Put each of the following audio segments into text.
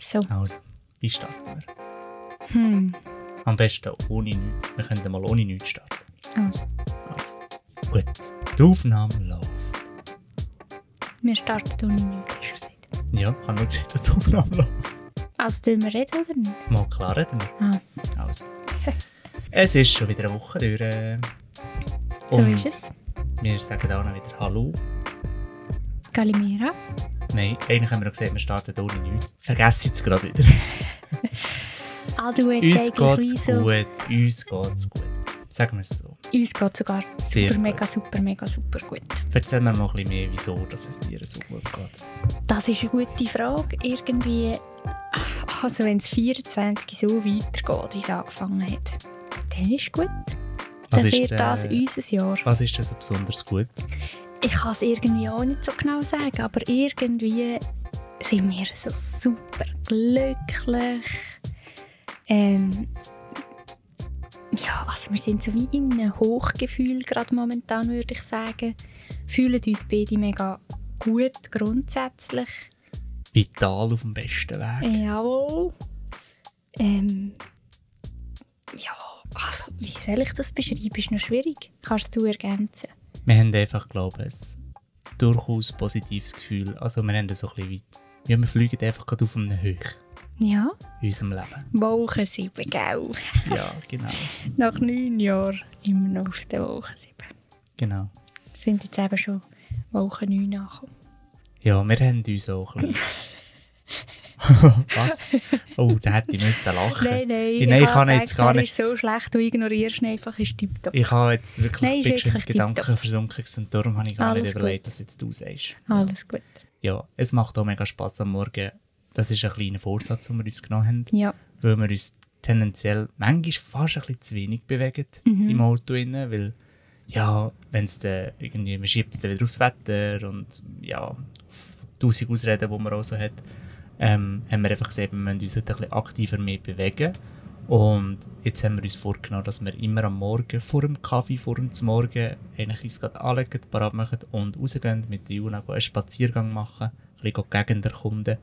So. Also, wie starten wir? Hm. Am besten ohne nichts. Wir können mal ohne nichts starten. Also, Also, gut. Die Aufnahme läuft. wir starten ohne nichts, hast du gesagt. Ja, ich habe nur gesehen, dass die Aufnahme läuft. Also, tun wir reden oder nicht? Mal klar reden wir. Ah, Also. es ist schon wieder eine Woche durch. äh, so und ist es. Wir sagen auch noch wieder Hallo. Calimera. Nein, eigentlich haben wir gesagt, wir starten ohne nichts. Vergesse jetzt gerade wieder. Ah, Uns geht's wie so... gut. Uns geht's gut. Sagen wir es so. Uns geht sogar Sehr super, gut. mega, super, mega, super gut. Erzähl mir mal ein bisschen mehr, wieso dass es dir so gut geht. Das ist eine gute Frage. Irgendwie, also wenn es 24 so weitergeht, wie es angefangen hat, dann ist gut. Was Dann ist wird das unser Jahr. Was ist denn so besonders gut? Ich kann es irgendwie auch nicht so genau sagen, aber irgendwie sind wir so super glücklich. Ähm, ja, also wir sind so wie in einem Hochgefühl gerade momentan, würde ich sagen. Fühlen uns beide mega gut grundsätzlich. Vital auf dem besten Weg. Jawohl. Ähm, ja, also, wie soll ich das beschreiben? Ist noch schwierig. Kannst du ergänzen? Wir haben einfach, glaube ich, ein durchaus positives Gefühl. Also wir haben so ein bisschen weit. Ja, wir fliegen einfach gerade auf einem Höch Ja, in unserem Leben. Woche 7, gell? Ja, genau. Nach neun Jahren immer noch auf der Woche 7. genau. Sind jetzt eben schon Woche 9 angekommen. Ja, wir haben uns auch ein bisschen... Was? Oh, da hätte ich müssen lachen Nein, nein. Ja, nein, ich kann jetzt gar nicht... ist so schlecht, du ignorierst ihn einfach, ist tipptopp. Ich habe jetzt wirklich Nein, schon in wirklich Gedanken versunken und darum habe ich gar Alles nicht überlegt, dass jetzt du sagst. Alles gut. Ja, es macht auch mega Spass am Morgen. Das ist ein kleiner Vorsatz, den wir uns genommen haben. Ja, weil wir uns tendenziell manchmal fast ein bisschen zu wenig bewegen Mhm. im Auto rein, weil ja, wenn es dann irgendwie, man schiebt es dann wieder aufs Wetter und ja, tausend Ausreden, die man auch so hat, ähm, haben wir einfach gesehen, wir müssen uns ein bisschen aktiver mehr bewegen und jetzt haben wir uns vorgenommen, dass wir immer am Morgen vor dem Kaffee, vor dem Morgen eigentlich uns gerade anlegen, parat machen und rausgehen mit der Juna einen Spaziergang machen, ein bisschen die Gegend erkunden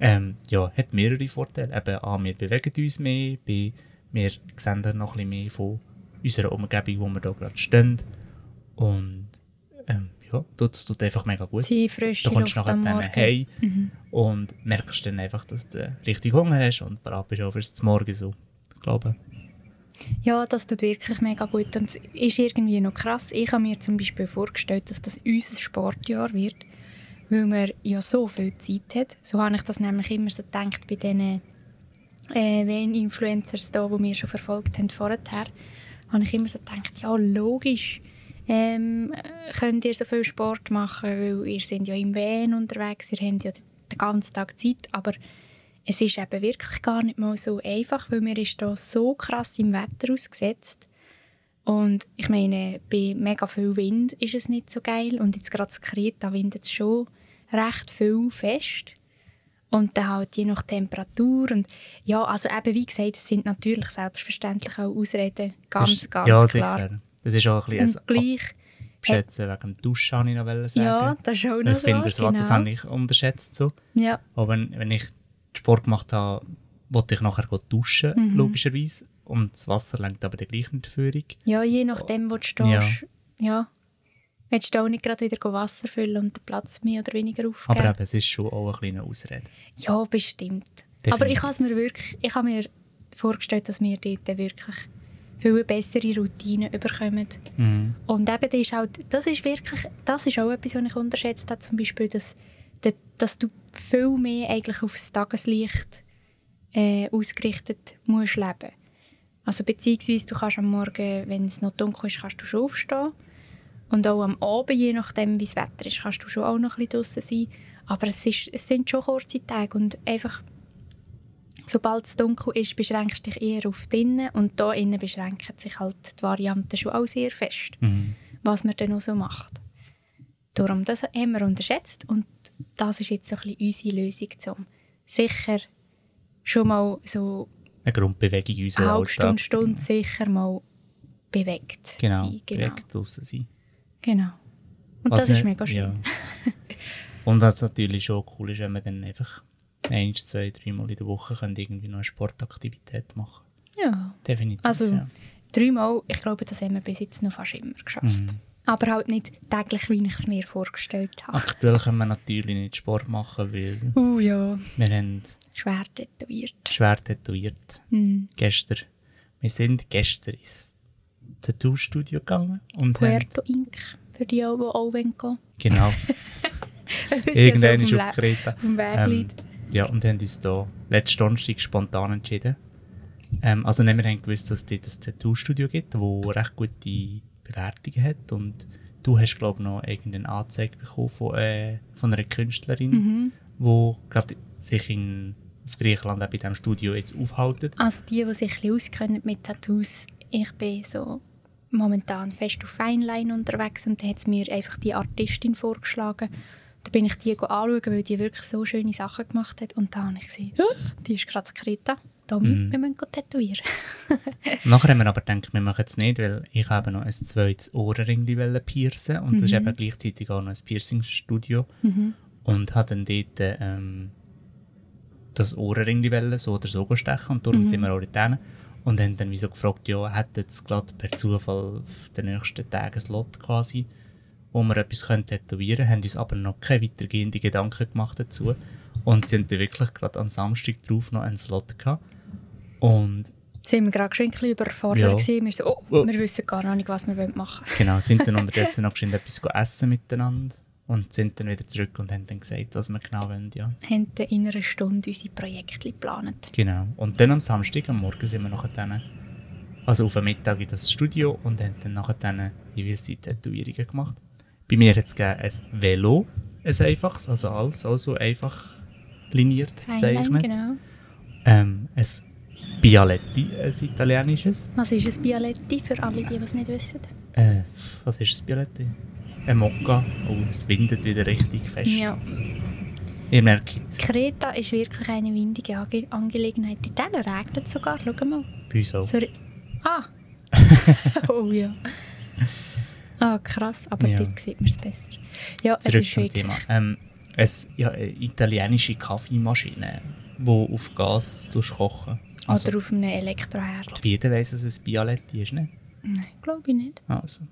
ähm, ja, hat mehrere Vorteile. Eben, A, wir bewegen uns mehr, B, wir sehen noch ein bisschen mehr von unserer Umgebung, wo wir hier gerade stehen. Und ähm, ja, das tut einfach mega gut. sie frische Du kommst Luft nachher am dann Morgen. heim Mhm. Und merkst dann einfach, dass du richtig Hunger hast und bereit bist auch fürs Morgen so. Ich glaube. Ja, das tut wirklich mega gut. Und es ist irgendwie noch krass. Ich habe mir zum Beispiel vorgestellt, dass das unser Sportjahr wird, weil man ja so viel Zeit hat. So habe ich das nämlich immer so gedacht bei diesen äh, Wen-Influencers da, die wir schon verfolgt haben vorher. Habe ich immer so gedacht, ja logisch, ähm, äh, könnt ihr so viel Sport machen, weil ihr seid ja im Van unterwegs, ihr habt ja den ganzen Tag Zeit, aber es ist eben wirklich gar nicht mal so einfach, weil man ist da so krass im Wetter ausgesetzt. Und ich meine, bei mega viel Wind ist es nicht so geil. Und jetzt gerade Kreta windet es schon recht viel fest. Und dann halt je nach Temperatur. Und ja, also eben wie gesagt, es sind natürlich selbstverständlich auch Ausreden, ganz, ist, ganz ja, klar. sicher. Das ist auch ein bisschen Und gleich, Abschätzen wegen dem Duschen, habe ich noch sagen. ja, das ist auch noch ich finde, das, so, das genau. habe ich unterschätzt so. Ja, Aber wenn, wenn ich Sport gemacht habe, wollte ich nachher duschen, Mhm. logischerweise. Und das Wasser lenkt aber gleich nicht die Führung. ja, je nachdem, wo du stehst. Ja. Ja. Willst du auch nicht gerade wieder Wasser füllen und den Platz mehr oder weniger aufgeben? Aber eben, es ist schon auch eine kleine Ausrede. Ja, bestimmt. Definitiv. Aber ich habe mir wirklich, ich habe mir vorgestellt, dass wir dort wirklich viel bessere Routinen bekommen. Mhm. Und eben, das ist, halt, das ist wirklich, das ist auch etwas, was ich unterschätzt habe, zum Beispiel, dass, dass- du viel mehr eigentlich aufs Tageslicht äh, ausgerichtet musst leben. Also beziehungsweise du kannst am Morgen, wenn es noch dunkel ist, kannst du schon aufstehen. Und auch am Abend, je nachdem wie das Wetter ist, kannst du schon auch noch ein bisschen draussen sein. Aber es, ist, es sind schon kurze Tage und einfach, sobald es dunkel ist, beschränkst du dich eher auf drinnen und da innen beschränken sich halt die Varianten schon auch sehr fest, Mhm. was man dann auch so macht. Darum, das haben wir unterschätzt und das ist jetzt so ein bisschen unsere Lösung, um sicher schon mal so Eine Grundbewegung in eine unserem halbe. Stunde, Stunde sicher mal bewegt Genau, sein. Genau. direkt draussen sein. genau. Und Was das ist nicht- mega schön. Ja. Und was natürlich schon cool ist, wenn man dann einfach ein, zwei, dreimal in der Woche können irgendwie noch eine Sportaktivität machen. Ja. Definitiv. Also ja. dreimal, ich glaube, das haben wir bis jetzt noch fast immer geschafft. Mhm. Aber halt nicht täglich, wie ich es mir vorgestellt habe. Aktuell können wir natürlich nicht Sport machen, weil Uh ja, wir haben schwer tätowiert. schwer tätowiert. Mhm. Gestern. Wir sind gestern ins Tattoo-Studio gegangen und haben, Puerto Inc. Für die, die auch gehen genau, ja ist auf Kreta. Auf dem Weg Ähm. Ja, und haben uns da letzten Donnerstag spontan entschieden. Ähm, also nicht, wir haben gewusst, dass es dort ein Tattoo-Studio gibt, das recht gute Bewertungen hat und du hast, glaube ich, noch irgendeine Anzeige bekommen von, äh, von einer Künstlerin, Mhm. die gerade sich in, auf Griechenland auch bei diesem Studio jetzt aufhalten. Also die, die sich ein auskennen mit Tattoos, ich bin so momentan fest auf Feinline unterwegs und da hat mir einfach die Artistin vorgeschlagen. Da bin ich die anschauen, weil die wirklich so schöne Sachen gemacht hat. Und da habe ich gesehen, «Ah, die ist gerade Kreta. Tommy, Mhm. wir müssen go tätowieren. Nachher haben wir aber gedacht, wir machen es nicht, weil ich habe noch ein zweites wollte piercen. Und das ist eben gleichzeitig auch noch ein Piercing-Studio. Und habe dann dort ähm, das wollen, so oder so stechen. Und darum sind wir auch dort und haben dann wie so gefragt, ja, hätten jetzt gerade per Zufall den nächsten Tag ein Slot quasi, wo wir etwas können tätowieren können, haben uns aber noch keine weitergehenden Gedanken gemacht dazu und sind dann wirklich gerade am Samstag drauf noch einen Slot gehabt und sind wir gerade schon ein bisschen überfordert. Ja. gewesen. Wir so, oh, Oh. wir wissen gar nicht, was wir machen Genau, sind dann unterdessen noch geschwind etwas essen miteinander und sind dann wieder zurück und haben dann gesagt, was wir genau wollen, ja. wollen. Haben dann in einer Stunde unsere Projekte geplant. Genau. Und dann am Samstag, am Morgen sind wir nachher dann, also auf den Mittag in das Studio und haben dann nachher dann jeweils die Tätowierungen gemacht. Bei mir hat es gegeben ein Velo, ein einfaches, also alles auch so einfach liniert gezeichnet. genau. Ähm, ein Bialetti, ein italienisches. Was ist ein Bialetti für alle, die es nicht wissen? Äh, was ist ein Bialetti? Ein Mokka. Oh, es windet wieder richtig fest. Ja. Ihr merkt es. Kreta ist wirklich eine windige Ange Angelegenheit. In denen regnet es sogar. Schau mal. Bei uns auch. So, ah! oh ja. Ah, krass. Aber Ja. dort sieht man es besser. Ja, es Zurück ist zum. Thema. Ähm, es, ja, eine italienische Kaffeemaschine, die auf Gas kochen also, Oder auf einem Elektroherd. Glaube, jeder weiss, was ein Bialetti ist, ne? Nein, glaube ich nicht. Also.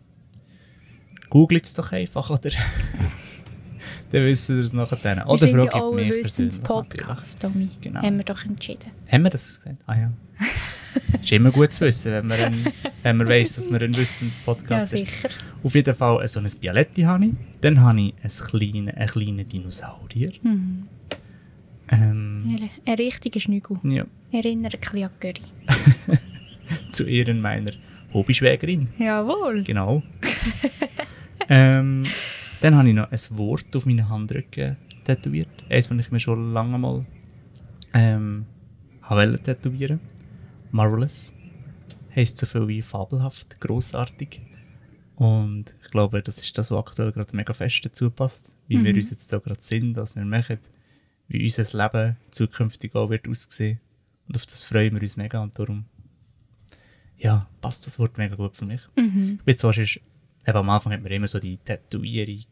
Googelt es doch einfach, oder? Dann wissen wir es nachher dann. wir Oder sind ja auch ein. Wissenspodcast, Tommy. Genau. Haben wir doch entschieden. Haben wir das gesagt? Ah ja. ist immer gut zu wissen, wenn man, ein, wenn man weiss, dass wir ein Ja, Wissenspodcast ist. sicher. Auf jeden Fall so ein Bialetti habe ich. Dann habe ich einen kleinen, einen kleinen Dinosaurier. Mhm. Ähm, Ein- richtiger Schnügel. ja, Erinnert ein bisschen an Göri. zu Ehren meiner Hobbyschwägerin. Jawohl. Genau. ähm, dann habe ich noch ein Wort auf meinen Handrücken tätowiert. Eins, das ich mir schon lange mal ähm, tätowieren. Marvelous. Heißt so viel wie fabelhaft, großartig. Und ich glaube, das ist das, was aktuell gerade mega fest dazu passt. Wie wir uns jetzt da gerade sind, was wir machen, wie unser Leben zukünftig auch wird aussehen. Und auf das freuen wir uns mega und darum ja, passt das Wort mega gut für mich. Mhm. Was ist, eben am Anfang hat man immer so die Tätowierung,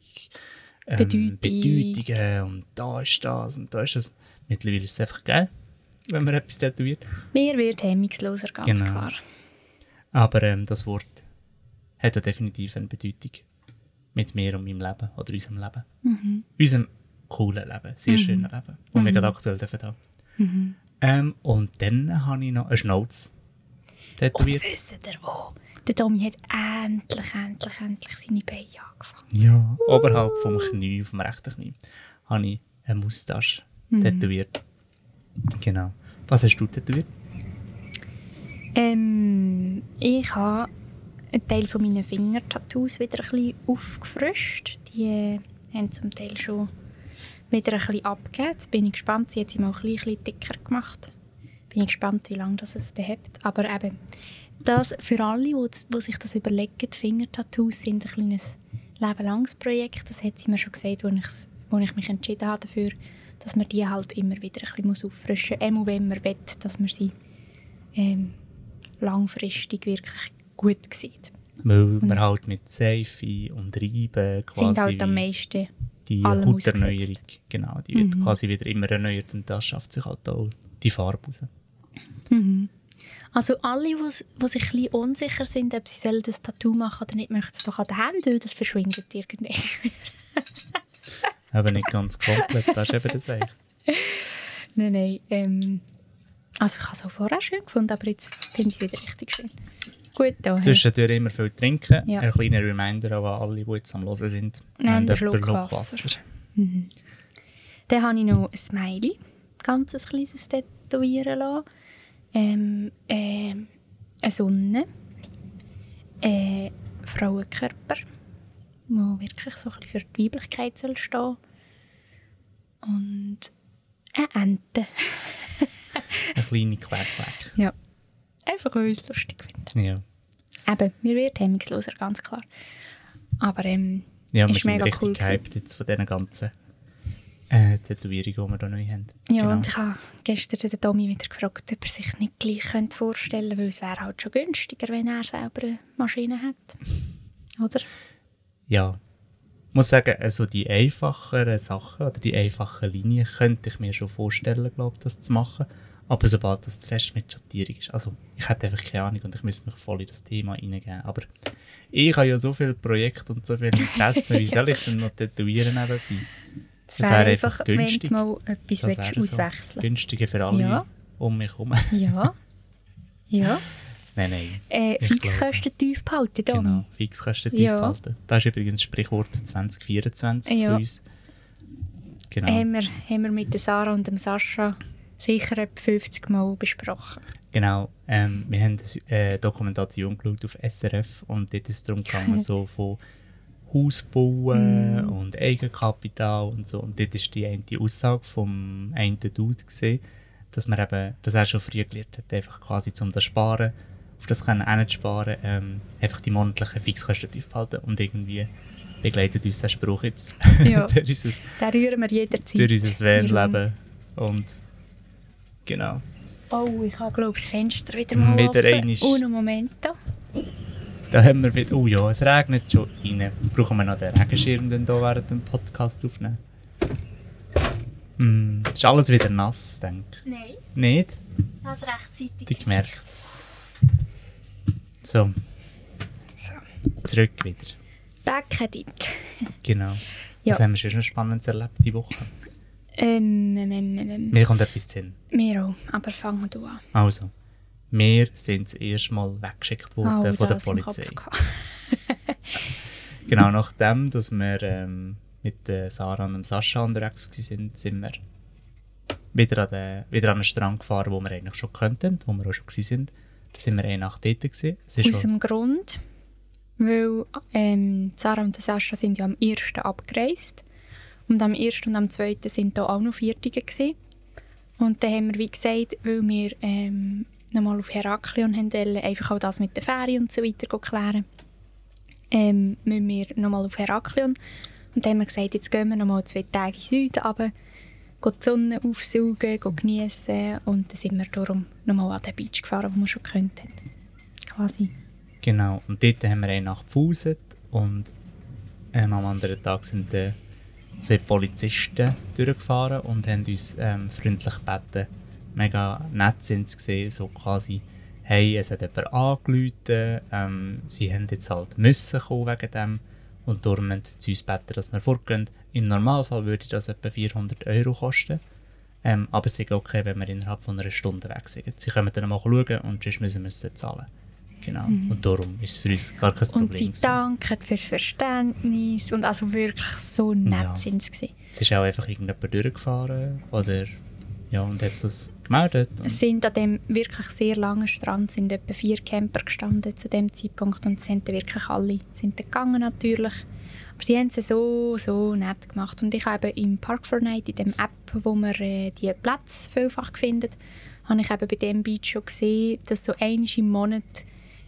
ähm, Bedeutung. Bedeutungen und da ist das und da ist das. Mittlerweile ist es einfach geil, wenn man etwas tätowiert. Mir wird hemmungsloser, ganz Genau. klar. Aber ähm, das Wort hat ja definitiv eine Bedeutung mit mir und meinem Leben oder unserem Leben. Mhm. Unserem coolen Leben, sehr schönen Leben, das wir gerade aktuell dürfen haben. Mhm. Ähm, und dann habe ich noch einen Schnauz tätowiert. Und wisst ihr wo? Der Tommy hat endlich, endlich, endlich seine Beine angefangen. Ja, oberhalb vom Knie, vom rechten Knie, habe ich eine Moustache tätowiert. Genau. Was hast du tätowiert? Ähm, ich habe einen Teil von meinen Fingertattoos wieder ein bisschen aufgefrischt. Die äh, haben zum Teil schon wieder ein bisschen abgegeben. Jetzt bin ich gespannt. Sie hat sie mal ein bisschen, dicker gemacht. Bin ich gespannt, wie lange das es dann hat. Aber eben, das für alle, die, sich das überlegen, Fingertattoos sind ein kleines lebenlanges Projekt. Das hat sie mir schon gesagt, als ich, als ich mich entschieden habe dafür, dass man die halt immer wieder ein bisschen muss auffrischen muss. Immer wenn man will, dass man sie ähm, langfristig wirklich gut sieht. Weil man halt mit Seife und Reiben quasi... sind halt am meisten die Hauterneuerung, genau, die wird Mhm. quasi wieder immer erneuert und das schafft sich halt auch die Farbe raus. Also alle, die sich ein bisschen unsicher sind, ob sie das Tattoo machen oder nicht, möchten es doch an den Händen, das verschwindet irgendwie. Aber nicht ganz komplett, das ist eben das eigentlich. nein, nein. Ähm, also ich habe es auch vorher schön gefunden, aber jetzt finde ich es wieder richtig schön. Gut, da. Zwischendurch immer viel trinken. Ja. Ein kleiner Reminder an alle, die jetzt am Hören sind. Nehmt einen Nehmt Schluck jemanden Wasser. Dann habe ich noch ein Smiley, ganz ein kleines tätowieren lassen. Ähm, ähm, eine Sonne. Ein Frauenkörper, der wirklich so ein bisschen für die Weiblichkeit soll stehen Und eine Ente. Eine kleine Querquack. Ja. Einfach, weil ich es lustig finde. Ja. Eben, wir werden hemmungsloser, ganz klar. Aber ähm, Ja, wir ist sind mega richtig cool gehypt jetzt von diesen ganzen äh, Tätowierungen, die wir hier neu haben. Ja, Genau. und ich habe gestern den Domi wieder gefragt, ob er sich nicht gleich könnte vorstellen könnte, weil es wäre halt schon günstiger, wenn er selber eine Maschine hat. Oder? Ja. Ich muss sagen, also die einfacheren Sachen oder die einfachen Linien könnte ich mir schon vorstellen, glaube das zu machen. Aber sobald das fest mit Schattierung ist, also ich hätte einfach keine Ahnung und ich müsste mich voll in das Thema reingeben. Aber ich habe ja so viele Projekte und so viele Interessen, wie soll ich denn noch tätowieren nebenbei? Es Das wäre wäre einfach, günstig. wenn du mal etwas Das wäre so auswechseln günstiger für alle Ja. um mich herum. Ja. Ja. Nein, nein. Äh, Fixkosten tief behalten, Domi. Genau, Fixkosten tief Ja. behalten. Das ist übrigens das Sprichwort 2024 Ja. für uns. Genau. Haben, wir, haben wir mit der Sarah und dem Sascha sicher etwa 50 Mal besprochen. Genau, ähm, wir haben eine äh, Dokumentation geschaut auf SRF und dort ist es darum gegangen, so von Haus bauen und Eigenkapital und so. Und dort ist die eine Aussage vom einen Dude gesehen, dass man eben, dass er schon früh gelernt hat, einfach quasi zum das Sparen, auf das können auch nicht sparen, ähm, einfach die monatlichen Fixkosten tief behalten und irgendwie begleitet uns der Spruch jetzt Ja. Den rühren wir jederzeit. durch unser Van-Leben und genau. Oh, ich habe glaube ich das Fenster wieder mal Wieder offen. Uno momento. Da haben wir wieder, oh ja, es regnet schon rein. Brauchen wir noch den Regenschirm dann hier während dem Podcast aufnehmen? Hm, ist alles wieder nass, denke ich. Nein, Nicht? das rechtzeitig. Die gemerkt. So, zurück wieder. Back at it. Genau. Ja. Was haben wir schon noch Spannendes erlebt die Woche? Ähm, ähm, ähm, ähm, Mir kommt etwas zu Sinn. wir auch, aber fangen wir an. Also, wir sind das erste Mal weggeschickt worden Oh, von der Polizei. Genau, nachdem, dass wir ähm, mit der Sarah und dem Sascha unterwegs waren, sind wir wieder an, den, wieder an den Strand gefahren, wo wir eigentlich schon könnten, wo wir auch schon waren. Da sind wir eine Nacht dort. Gewesen. Aus dem Grund, weil ähm, Sarah und Sascha sind ja am 1. abgereist. Und am 1. und am 2. sind da auch noch Viertige gewesen. Und dann haben wir, wie gesagt, weil wir ähm, nochmal auf Heraklion haben wollen, einfach auch das mit der Fähre und so weiter klären, ähm, müssen wir nochmal auf Heraklion. Und dann haben wir gesagt, jetzt gehen wir nochmal zwei Tage in den Süden runter, die Sonne aufsaugen, geniessen. Und dann sind wir darum nochmal an den Beach gefahren, wo wir schon gekannt haben. Quasi. genau. Und dort haben wir eine Nacht gepauset und ähm, am anderen Tag sind zwei Polizisten durchgefahren und haben uns ähm, freundlich gebeten. Mega nett sind sie gesehen, so quasi, hey, es hat jemand angerufen, ähm, sie haben jetzt halt müssen kommen wegen dem und darum haben sie uns gebeten, dass wir fortgehen. Im Normalfall würde das etwa 400 Euro kosten, ähm, aber es ist okay, wenn wir innerhalb von einer Stunde weg sind. Sie können dann mal schauen und sonst müssen wir es zahlen. Genau, und darum ist es für uns gar kein Mhm. Und Problem. sie danken fürs Verständnis und also wirklich so nett Ja. sind sie. Es ist auch einfach irgendjemand durchgefahren oder ja, und hat das gemeldet. Es sind an dem wirklich sehr langen Strand sind etwa vier Camper gestanden zu dem Zeitpunkt und sind wirklich alle sind gegangen natürlich. Aber sie haben es so, so nett gemacht. Und ich habe im Park for Night, in dem App, wo man äh, die Plätze vielfach findet, habe ich eben bei dem Beach schon gesehen, dass so einmal im Monat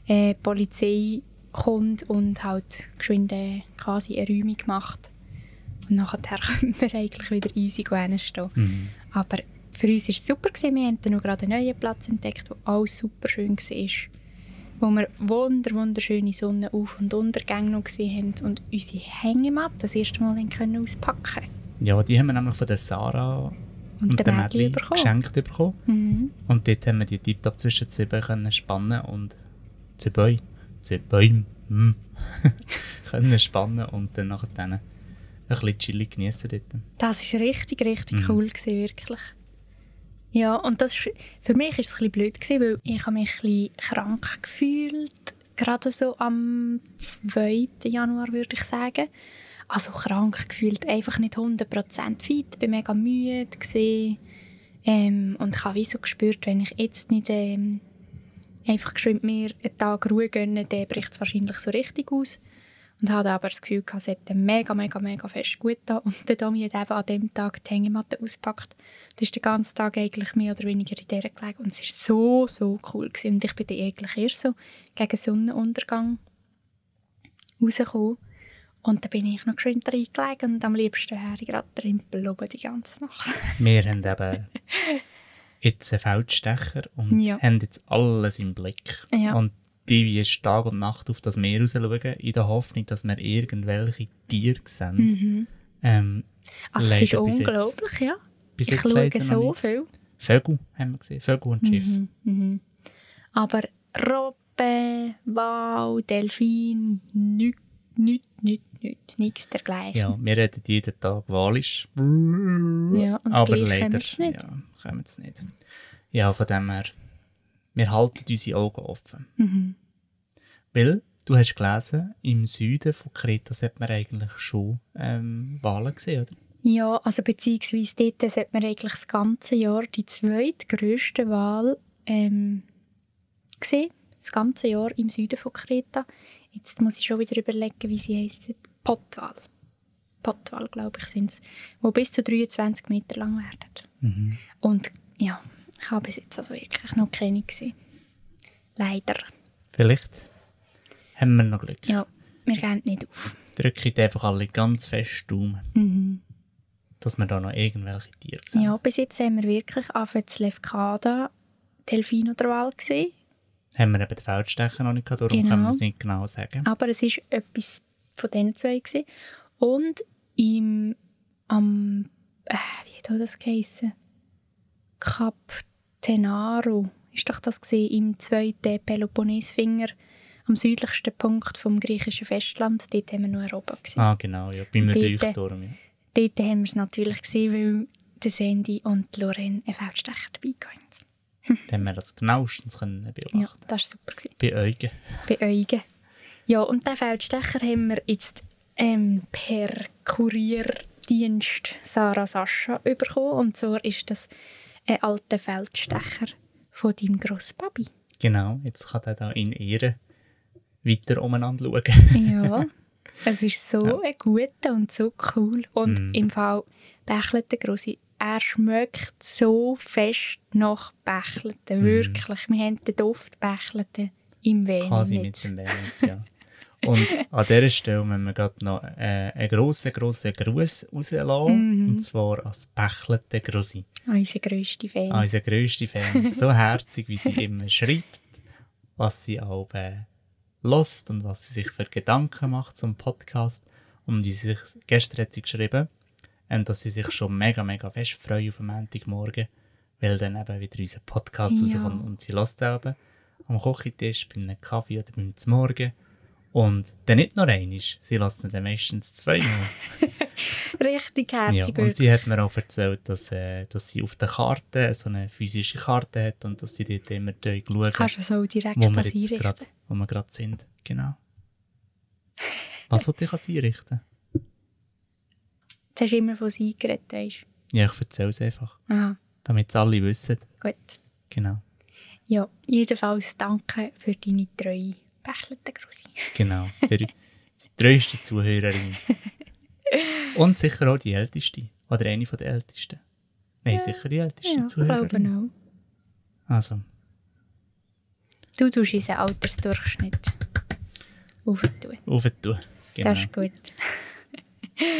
äh, die Polizei kommt und halt geschwind äh, quasi eine Räumung macht. Und nachher können wir eigentlich wieder easy stehen. Mhm. Aber für uns war es super. Gewesen. Wir haben dann noch gerade einen neuen Platz entdeckt, der auch super schön war. wo wir wunder, wunderschöne Sonnenauf- und Untergänge noch gesehen haben und unsere Hängematte das erste Mal können auspacken Ja, die haben wir nämlich von der Sarah Und und, der Mädli bekommen. geschenkt bekommen. Mhm. Und dort haben wir die tiptop zwischen zwei Bäumen können spannen und zwei Bäume, zwei Bäume, hm, können spannen und dann nachher ein bisschen chillig genießen dort. Das war richtig, richtig Mhm. cool, gewesen, wirklich. Ja, und das ist, für mich war es ein blöd, gewesen, weil ich habe mich ein krank gefühlt. Gerade so am 2. Januar, würde ich sagen. Also krank gefühlt, einfach nicht 100% fit. War mega müde. Gewesen. Ähm, und ich habe wie so gespürt, wenn ich jetzt nicht ähm, einfach mir einen Tag Ruhe gönne, dann bricht es wahrscheinlich so richtig aus. Und hatte aber das Gefühl, es hätte mega, mega, mega fest gut da. Und der Domi hat eben an dem Tag die Hängematte ausgepackt. Das ist den ganzen Tag eigentlich mehr oder weniger in der gelegen. Und es war so, so cool. Gewesen. Und ich bin dann eigentlich erst so gegen Sonnenuntergang rausgekommen. Und dann bin ich noch schön drin gelegen und am liebsten wäre ich gerade drin oben die ganze Nacht. Wir haben eben jetzt einen Feldstecher und Ja. haben jetzt alles im Blick. Ja. Und wie ist Tag und Nacht auf das Meer raus schauen, in der Hoffnung, dass wir irgendwelche Tiere sehen. Ähm, Also es ist bis jetzt- unglaublich, ja. bis ich schaue so viel. Vögel haben wir gesehen, Vögel und Schiff. Mhm. Aber Robben, Wal, Delfin, nichts, nichts, nichts, nichts, nichts dergleichen. Ja, wir reden jeden Tag Walisch. Ja, und aber leider nicht. Ja, wir es nicht. Ja, von dem her, wir halten unsere Augen offen. Mhm. Weil, du hast gelesen, im Süden von Kreta sollte man eigentlich schon ähm, Wale sehen, oder? Ja, also beziehungsweise dort sollte man eigentlich das ganze Jahr die zweitgrößte Wahl ähm, sehen. Das ganze Jahr im Süden von Kreta. Jetzt muss ich schon wieder überlegen, wie sie heisst. Pottwal. Pottwal, glaube ich, sind es. Die bis zu 23 Meter lang werden. Mhm. Und ja, ich habe bis jetzt also wirklich noch keine gesehen. Leider. Vielleicht haben wir noch Glück. Ja, wir gehen nicht auf. Drückt einfach alle ganz fest Daumen, dass wir da noch irgendwelche Tiere sehen. Ja, bis jetzt haben wir wirklich auf das Lefkada Delfin oder Wal gesehen. Haben wir eben den Feldstecher noch nicht gehabt, darum Genau. können wir es nicht genau sagen. Aber es war etwas von diesen zwei. Gewesen. Und im, am, äh, wie hat das geheissen? Cap Tenaro ist doch das gewesen, im zweiten Peloponnesfinger, am südlichsten Punkt vom griechischen Festland. Dort haben wir noch oben gesehen. Ah, genau, ja, beim Dort- Leuchtturm. Ja. Dort haben wir es natürlich gesehen, weil der Sandy und die Lorraine einen Feldstecher dabei hatten. Dann haben wir das genauestens können Ja, beobachten das war super. Gewesen. Bei Eugen. Ja, und den Feldstecher haben wir jetzt ähm, per Kurierdienst Sarah Sascha bekommen. Und zwar ist das ein alter Feldstecher von deinem Grosspapi. Genau, jetzt kann er da in Ehre weiter umeinander schauen. Ja, es ist so ein guter und so cool. Und im Fall Bächlete Grossi, er schmeckt so fest nach Bächlete. Wirklich, wir haben den Duft Bächlete im Quasi mit Venenitz. dem Wellness, ja. Und an dieser Stelle müssen wir gerade noch äh, einen grossen, grossen Gruß rauslassen. Mhm. Und zwar als Bächlete Grossi. Unser grösster Fan. An unseren grössten Fan. So herzig, wie sie immer schreibt, was sie auch äh, lost und was sie sich für Gedanken macht zum Podcast. Und die sich, gestern hat sie geschrieben, ähm, dass sie sich schon mega, mega fest freut auf den Montagmorgen, weil dann eben wieder unser Podcast Ja. rauskommt und sie lässt eben am Kochentisch, bei einem Kaffee oder beim Morgen. Und dann nicht nur einmal, sie lässt ihn dann meistens zweimal. Richtig Ja, herzig. und sie hat mir auch erzählt, dass, äh, dass sie auf der Karte so eine physische Karte hat und dass sie dort immer schauen, Kannst du so direkt wo wir das jetzt einrichten? gerade wo wir gerade sind. Genau. Was wollte ich als einrichten? Jetzt hast du immer von sie geredet, Ja, ich erzähle es einfach. Aha, damit es alle wissen. gut. Genau, Ja, jedenfalls danke für deine treue Bächlete Grossi. genau. Der, die treueste Zuhörerin. Und sicher auch die älteste. Oder eine von der ältesten. Nein, sicher die älteste Ja, ich glaube Zuhörerin. auch. Also, Du tust unseren Altersdurchschnitt auftun. aufentun. Genau. Das ist gut.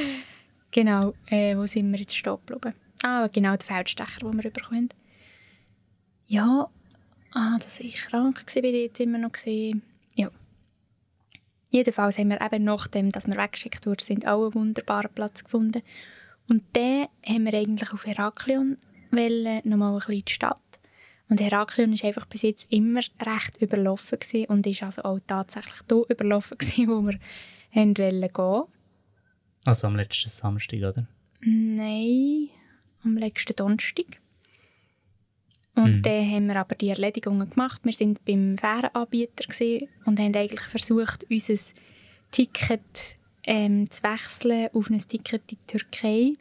genau, äh, wo sind wir jetzt stehen geblieben? Ah, genau, der Feldstecher, den wir bekommen. Ja, Ah, dass ich krank war, bin ich jetzt immer noch. Gewesen. Jedenfalls haben wir eben nachdem, dass wir weggeschickt wurden, sind auch einen wunderbaren Platz gefunden. Und dann haben wir eigentlich auf Heraklion wollen, nochmal ein bisschen in die Stadt. Und Heraklion war einfach bis jetzt immer recht überlaufen gewesen und ist also auch tatsächlich hier überlaufen gewesen, wo wir haben wollen gehen. Also am letzten Samstag, oder? Nein, am letzten Donnerstag. Und Mhm. dann haben wir aber die Erledigungen gemacht. Wir sind beim Fährenanbieter und haben eigentlich versucht, unser Ticket ähm, zu wechseln auf ein Ticket in die Türkei.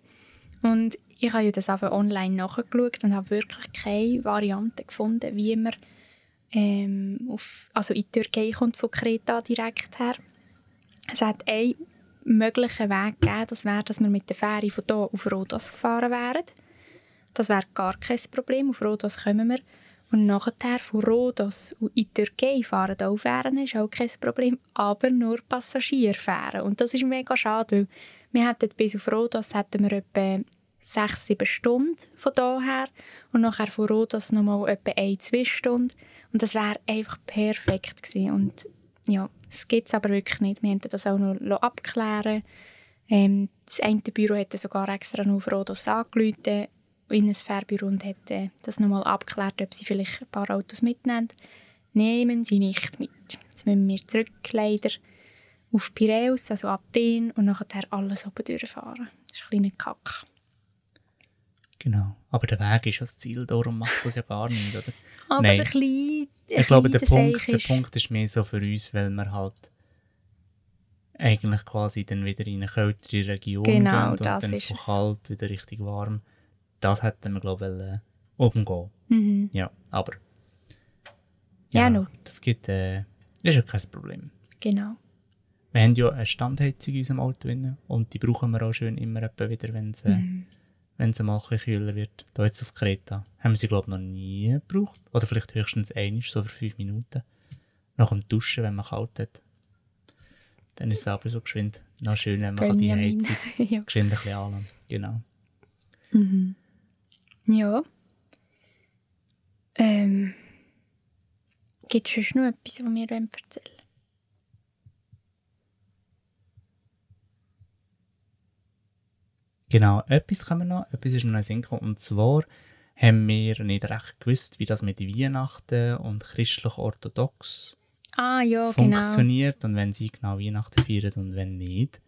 Und ich habe ja das einfach online nachgeschaut und habe wirklich keine Variante gefunden, wie man ähm, auf, also in die Türkei kommt von Kreta direkt her. Es hat einen möglichen Weg gegeben, das wäre, dass wir mit der Fähre von hier auf Rhodos gefahren wären. Das wäre gar kein Problem, auf Rhodos kommen wir. Und nachher von Rhodos in die Türkei fahren auch Fähren, ist auch kein Problem, aber nur Passagierfähren. Und das ist mega schade, weil wir hätten bis auf Rhodos hätten wir etwa sechs, sieben Stunden von hierher und nachher von Rhodos nochmal etwa ein, zwei Stunden. Und das wäre einfach perfekt gewesen. Und ja, das gibt es aber wirklich nicht. Wir mussten das auch noch abklären. Ähm, das eine Büro hätte sogar extra noch auf Rhodos angerufen in ein Fährbüro und hätte das nochmal abgeklärt, ob sie vielleicht ein paar Autos mitnehmen. Nehmen sie nicht mit. Jetzt müssen wir zurück, leider, auf Piräus, also Athen, und nachher alles oben durchfahren. Das ist ein kleiner Kack. Genau. Aber der Weg ist ja das Ziel, darum macht das ja gar nicht, oder? Aber Nein. ein klein, ein Ich glaube, der Punkt, der ist- Punkt ist mehr so für uns, weil wir halt eigentlich quasi dann wieder in eine kältere Region Genau, gehen und das dann von kalt wieder richtig warm. Das hätten wir, glaube ich, wollen, oben gehen. Mhm. Ja, aber Ja, no. das gibt, äh, ist ja kein Problem. Genau. Wir haben ja eine Standheizung in unserem Auto drin und die brauchen wir auch schön immer wieder, wenn es äh, Mhm. wenn es mal ein bisschen kühler wird. Da jetzt auf Kreta haben wir sie, glaube ich, noch nie gebraucht. Oder vielleicht höchstens einmal, so für fünf Minuten. Nach dem Duschen, wenn man kalt hat. Dann ist es aber so geschwind noch schön, wenn man die. Heizung ja. geschwind ein bisschen anlässt. Genau. Ja. Ähm, Gibt es sonst noch etwas, was wir erzählen? Genau, etwas können wir noch, etwas ist mir noch in den. Und zwar haben wir nicht recht gewusst, wie das mit Weihnachten und christlich-orthodox Ah, ja, genau. funktioniert und wenn sie genau Weihnachten feiern und wenn nicht.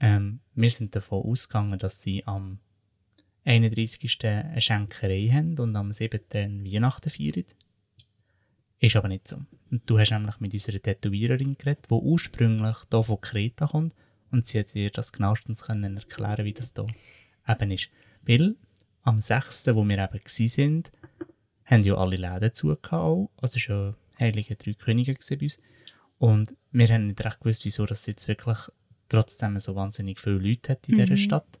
Ähm, wir sind davon ausgegangen, dass sie am 31. eine Schenkerei haben und am 7. Weihnachten feiern. Ist aber nicht so. Und du hast nämlich mit unserer Tätowiererin geredet, die ursprünglich hier von Kreta kommt und sie hat dir das genauestens können erklären, wie das hier eben ist. Weil am 6., wo wir eben sind, haben ja alle Läden zu gehabt auch. Also ja Heilige Drei Könige bei uns. Und wir haben nicht recht gewusst, wieso das jetzt wirklich trotzdem so wahnsinnig viele Leute hat in dieser Stadt.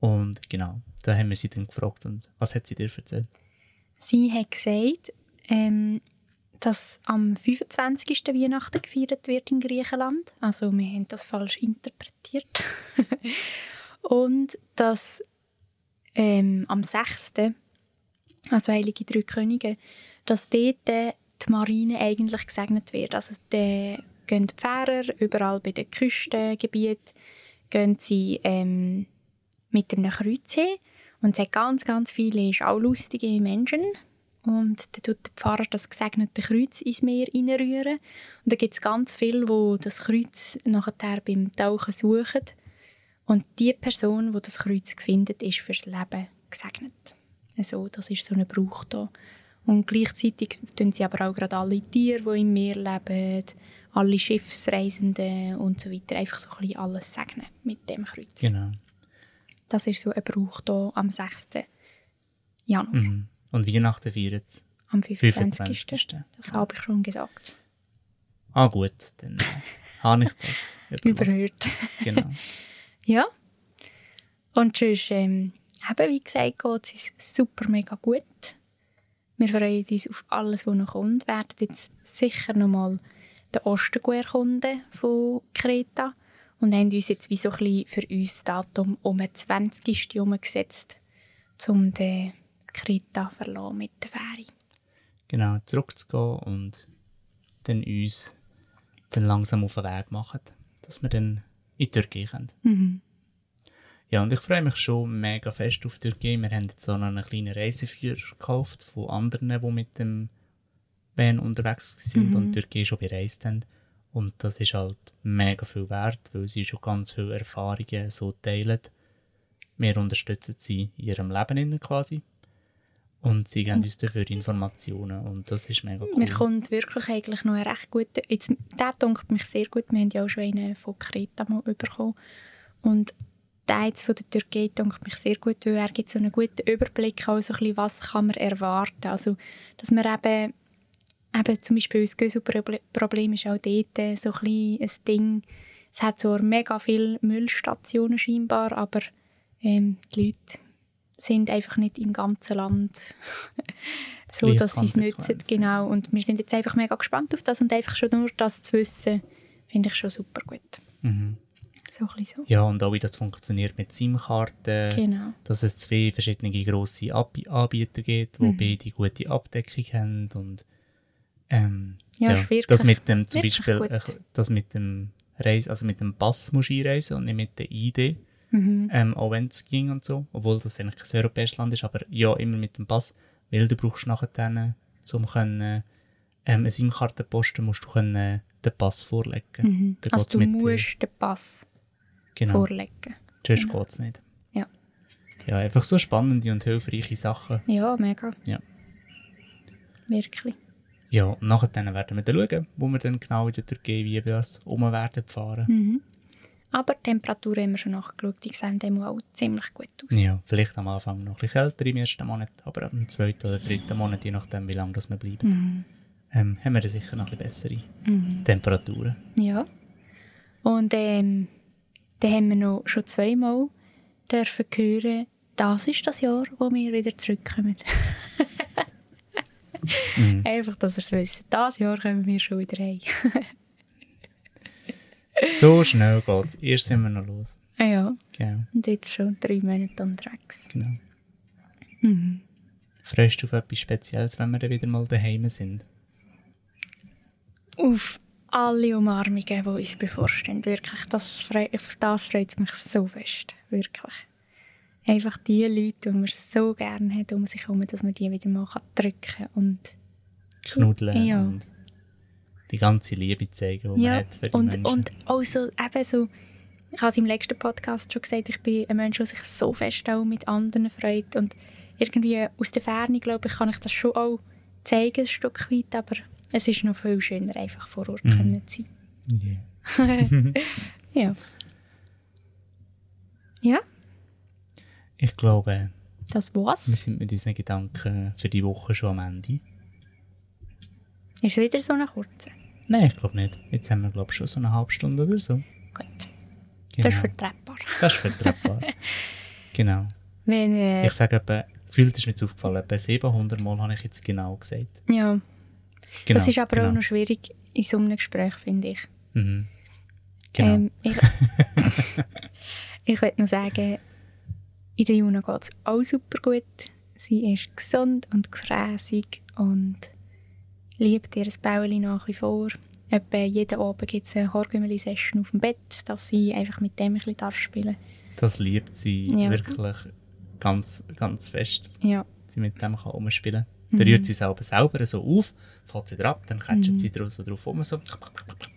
Und genau, da haben wir sie dann gefragt und was hat sie dir erzählt? Sie hat gesagt, ähm, dass am 25. Weihnachten gefeiert wird in Griechenland. Also wir haben das falsch interpretiert. Und dass ähm, am 6., also Heilige Drei Könige, dass dort äh, die Marine eigentlich gesegnet wird. Also da gehen die Pfarrer überall bei den Küstengebieten gehen sie ähm, mit einem Kreuz. Und es hat ganz, ganz viele schaulustige Menschen. Und dann tut der Pfarrer das gesegnete Kreuz ins Meer hineinrühren. Und da gibt es ganz viele, die das Kreuz nachher beim Tauchen suchen. Und die Person, die das Kreuz findet, ist fürs Leben gesegnet. Also, das ist so ein Brauch da. Und gleichzeitig tun sie aber auch gerade alle Tiere, die im Meer leben, alle Schiffsreisenden und so weiter, einfach so ein bisschen alles segnen mit dem Kreuz. Genau. Das ist so ein Brauch hier am 6. Januar, Mhm. Und Weihnachten feiern sie am 25. 25. Das habe ich schon gesagt. Ah gut, dann äh, habe ich das. Überhört. Genau. Ja. Und sonst, ähm, eben, wie gesagt, geht es uns super mega gut. Wir freuen uns auf alles, was noch kommt. Wir werden jetzt sicher noch mal den Osten erkunden von Kreta und haben uns jetzt wie so ein bisschen für uns das Datum um den 20. umgesetzt, um den verlassen mit der Fähre. genau, zurückzugehen und dann uns dann langsam auf den Weg machen, dass wir dann in die Türkei können. Mhm. Ja, und ich freue mich schon mega fest auf die Türkei. Wir haben jetzt auch noch einen kleinen Reiseführer gekauft von anderen, die mit dem Van unterwegs sind Mhm. und die Türkei schon bereist haben. Und das ist halt mega viel wert, weil sie schon ganz viele Erfahrungen so teilen. Wir unterstützen sie in ihrem Leben quasi. Und sie geben uns dafür Informationen und das ist mega cool. Mir kommt wirklich eigentlich noch ein recht guter... Jetzt, der dunkelt mich sehr gut. Wir haben ja auch schon einen von Kreta mal bekommen. Und der jetzt von der Türkei dunkelt mich sehr gut, weil er gibt so einen guten Überblick, auch so ein bisschen, was kann man erwarten. Also, dass man eben, eben zum Beispiel das Göselproblem ist auch dort äh, so ein, ein Ding. Es hat zwar mega viele Müllstationen scheinbar, aber ähm, die Leute sind einfach nicht im ganzen Land so, dass sie es nutzen. Genau. Und wir sind jetzt einfach mega gespannt auf das und einfach schon nur das zu wissen, finde ich schon super gut. Mhm. So ein so. Ja, und auch wie das funktioniert mit SIM-Karten. Genau. dass es zwei verschiedene grosse Anbieter gibt, die Mhm. beide gute Abdeckung haben und ähm, Ja, ist wirklich- das mit dem zum Beispiel äh, das mit dem Reis, also mit dem Pass musst du einreisen und nicht mit der ID, Mhm. ähm, auch wenn es ging und so, obwohl das eigentlich kein europäisches Land ist, aber ja, immer mit dem Pass, weil du brauchst nachher dann, um können, ähm, eine SIM-Karte posten, musst du können, den Pass vorlegen. Mhm. Also du musst den Pass genau, vorlegen. sonst genau. geht es nicht. Ja. Ja, einfach so spannende und hilfreiche Sachen. Ja, mega. Ja. Wirklich. Ja, und nachher werden wir dann schauen, wo wir dann genau in der Türkei wie bei uns um werden fahren. Mhm. Aber die Temperatur haben wir schon nachgeschaut, die sehen dem auch ziemlich gut aus. Ja, vielleicht am Anfang noch ein bisschen kälter im ersten Monat, aber ab dem zweiten oder dritten Monat, je nachdem wie lange das wir bleiben, Mhm. ähm, haben wir dann sicher noch ein bisschen bessere Mhm. Temperaturen. Ja. Und ähm, dann haben wir noch schon zweimal dürfen hören, das ist das Jahr, wo wir wieder zurückkommen. Mhm. Einfach, dass ihr es wisst. Das Jahr kommen wir schon wieder heim. So schnell geht's. Erst sind wir noch los. Ah ja, Genau. und jetzt schon drei Monate unterwegs. genau. Mhm. Freust du auf etwas Spezielles, wenn wir dann wieder mal daheim sind? Auf alle Umarmungen, die uns bevorstehen. Wirklich, das auf das freut es mich so fest. Wirklich. Einfach die Leute, die man so gerne hat um sich herum, dass man die wieder mal drücken kann. Und Knuddeln Ja. und die ganze Liebe zeigen, die man hat für die und, Menschen. und auch so, eben so, ich habe es im letzten Podcast schon gesagt, ich bin ein Mensch, der sich so fest auch mit anderen freut. Und irgendwie aus der Ferne, glaube ich, kann ich das schon auch zeigen, ein Stück weit, aber es ist noch viel schöner, einfach vor Ort Mhm. können zu sein. Yeah. Ja. Ja, Ich glaube, das wir war's. sind mit unseren Gedanken für die Woche schon am Ende. Ist wieder so eine kurze. Nein, ich glaube nicht. Jetzt haben wir, glaube ich, schon so eine halbe Stunde oder so. Gut. Genau. Das ist vertretbar. Das ist vertretbar. genau. Wenn, äh, Ich sage etwa, gefühlt ist mir jetzt aufgefallen, etwa 700 Mal habe ich jetzt genau gesagt. ja, Genau, das ist aber genau. auch noch schwierig in so einem Gespräch, finde ich. Mhm. Genau. Ähm, ich ich würde noch sagen, in der Juna geht es auch super gut. Sie ist gesund und gefräßig und liebt ihr Bäuerchen nach wie vor. Etwa jeden Abend gibt es eine Horgümmeli-Session auf dem Bett, dass sie einfach mit dem ein bisschen darf spielen das liebt sie Ja. wirklich ganz, ganz fest. Ja, Sie mit dem kann umspielen. Mhm. Dann rührt sie selber selber so auf, fährt sie drauf, dann catcht sie drauf, so drauf rum, so.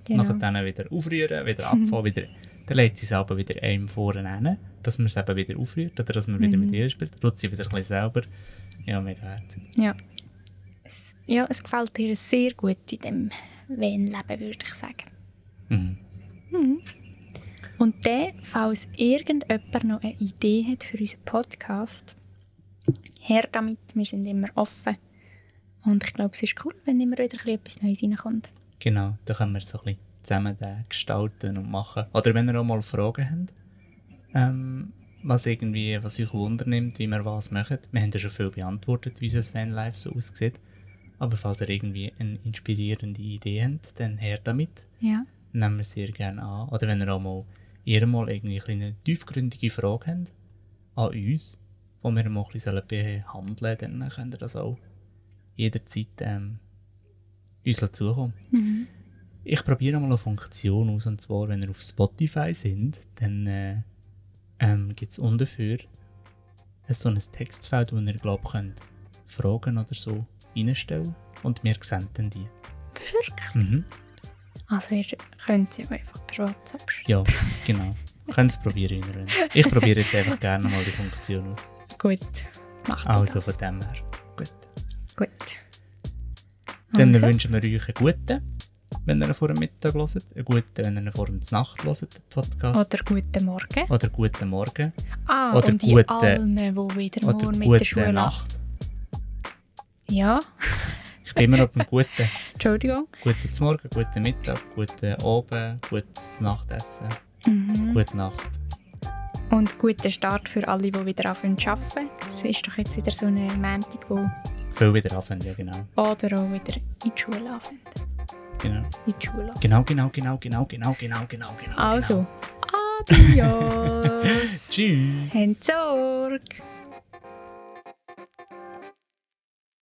Genau. Nachher dann wieder aufrühren, wieder abfahren, wieder, dann legt sie selber wieder einem vorne hin, dass man es eben wieder aufrührt oder dass man wieder Mhm. mit ihr spielt. Tut sie wieder ein bisschen selber. Ja, mega herzig. ja. Es, ja, es gefällt ihr sehr gut in dem Van-Leben, würde ich sagen. Mhm. Und dann, falls irgendjemand noch eine Idee hat für unseren Podcast, her damit, wir sind immer offen. Und ich glaube, es ist cool, wenn immer wieder etwas Neues reinkommt. Genau, da können wir so ein bisschen zusammen den gestalten und machen. Oder wenn ihr auch mal Fragen habt, ähm, was irgendwie, was euch wundernimmt, wie wir was machen. Wir haben ja schon viel beantwortet, wie unser Van Live so aussieht. Aber falls ihr irgendwie eine inspirierende Idee habt, dann her damit. Ja. Nehmen wir sehr gerne an. Oder wenn ihr auch mal, ihr mal irgendwie eine kleine tiefgründige Frage habt an uns, die wir mal ein bisschen behandeln sollen, dann könnt ihr das auch jederzeit ähm, uns zukommen. Mhm. Ich probiere mal eine Funktion aus, und zwar, wenn ihr auf Spotify sind, dann äh, ähm, gibt es unten dafür so ein Textfeld, wo ihr, glaube könnt Fragen oder so reinstellen und wir sehen dann die. Wirklich? Mhm. Also ihr könnt sie einfach per WhatsApp. Ja, genau. Könnt es probieren, wenn ihr. Ich probiere jetzt einfach gerne mal die Funktion aus. Gut, macht Also das. von dem her. Gut. Gut. Dann Also, wünschen wir euch einen guten, wenn ihr ihn vor dem Mittag hört, einen guten, wenn ihr ihn vor der Nacht hört, den Podcast. Oder guten Morgen. Oder guten Morgen. Ah, Oder und die gute- allen, die wieder Oder morgen mit der gute Schule Nacht. Ja, Ich bin immer noch beim guten. Entschuldigung. Guten Morgen, guten Mittag, guten Abend, gutes Nachtessen, Mhm. gute Nacht. Und guten Start für alle, die wieder anfangen zu arbeiten. Es ist doch jetzt wieder so eine Montag, wo Viel wieder anfangen, ja genau. oder auch wieder in die Schule anfangen. Genau, In die Schule. genau, genau, genau, genau, genau, genau, genau, genau. Also, adios. Tschüss. Habt Sorge.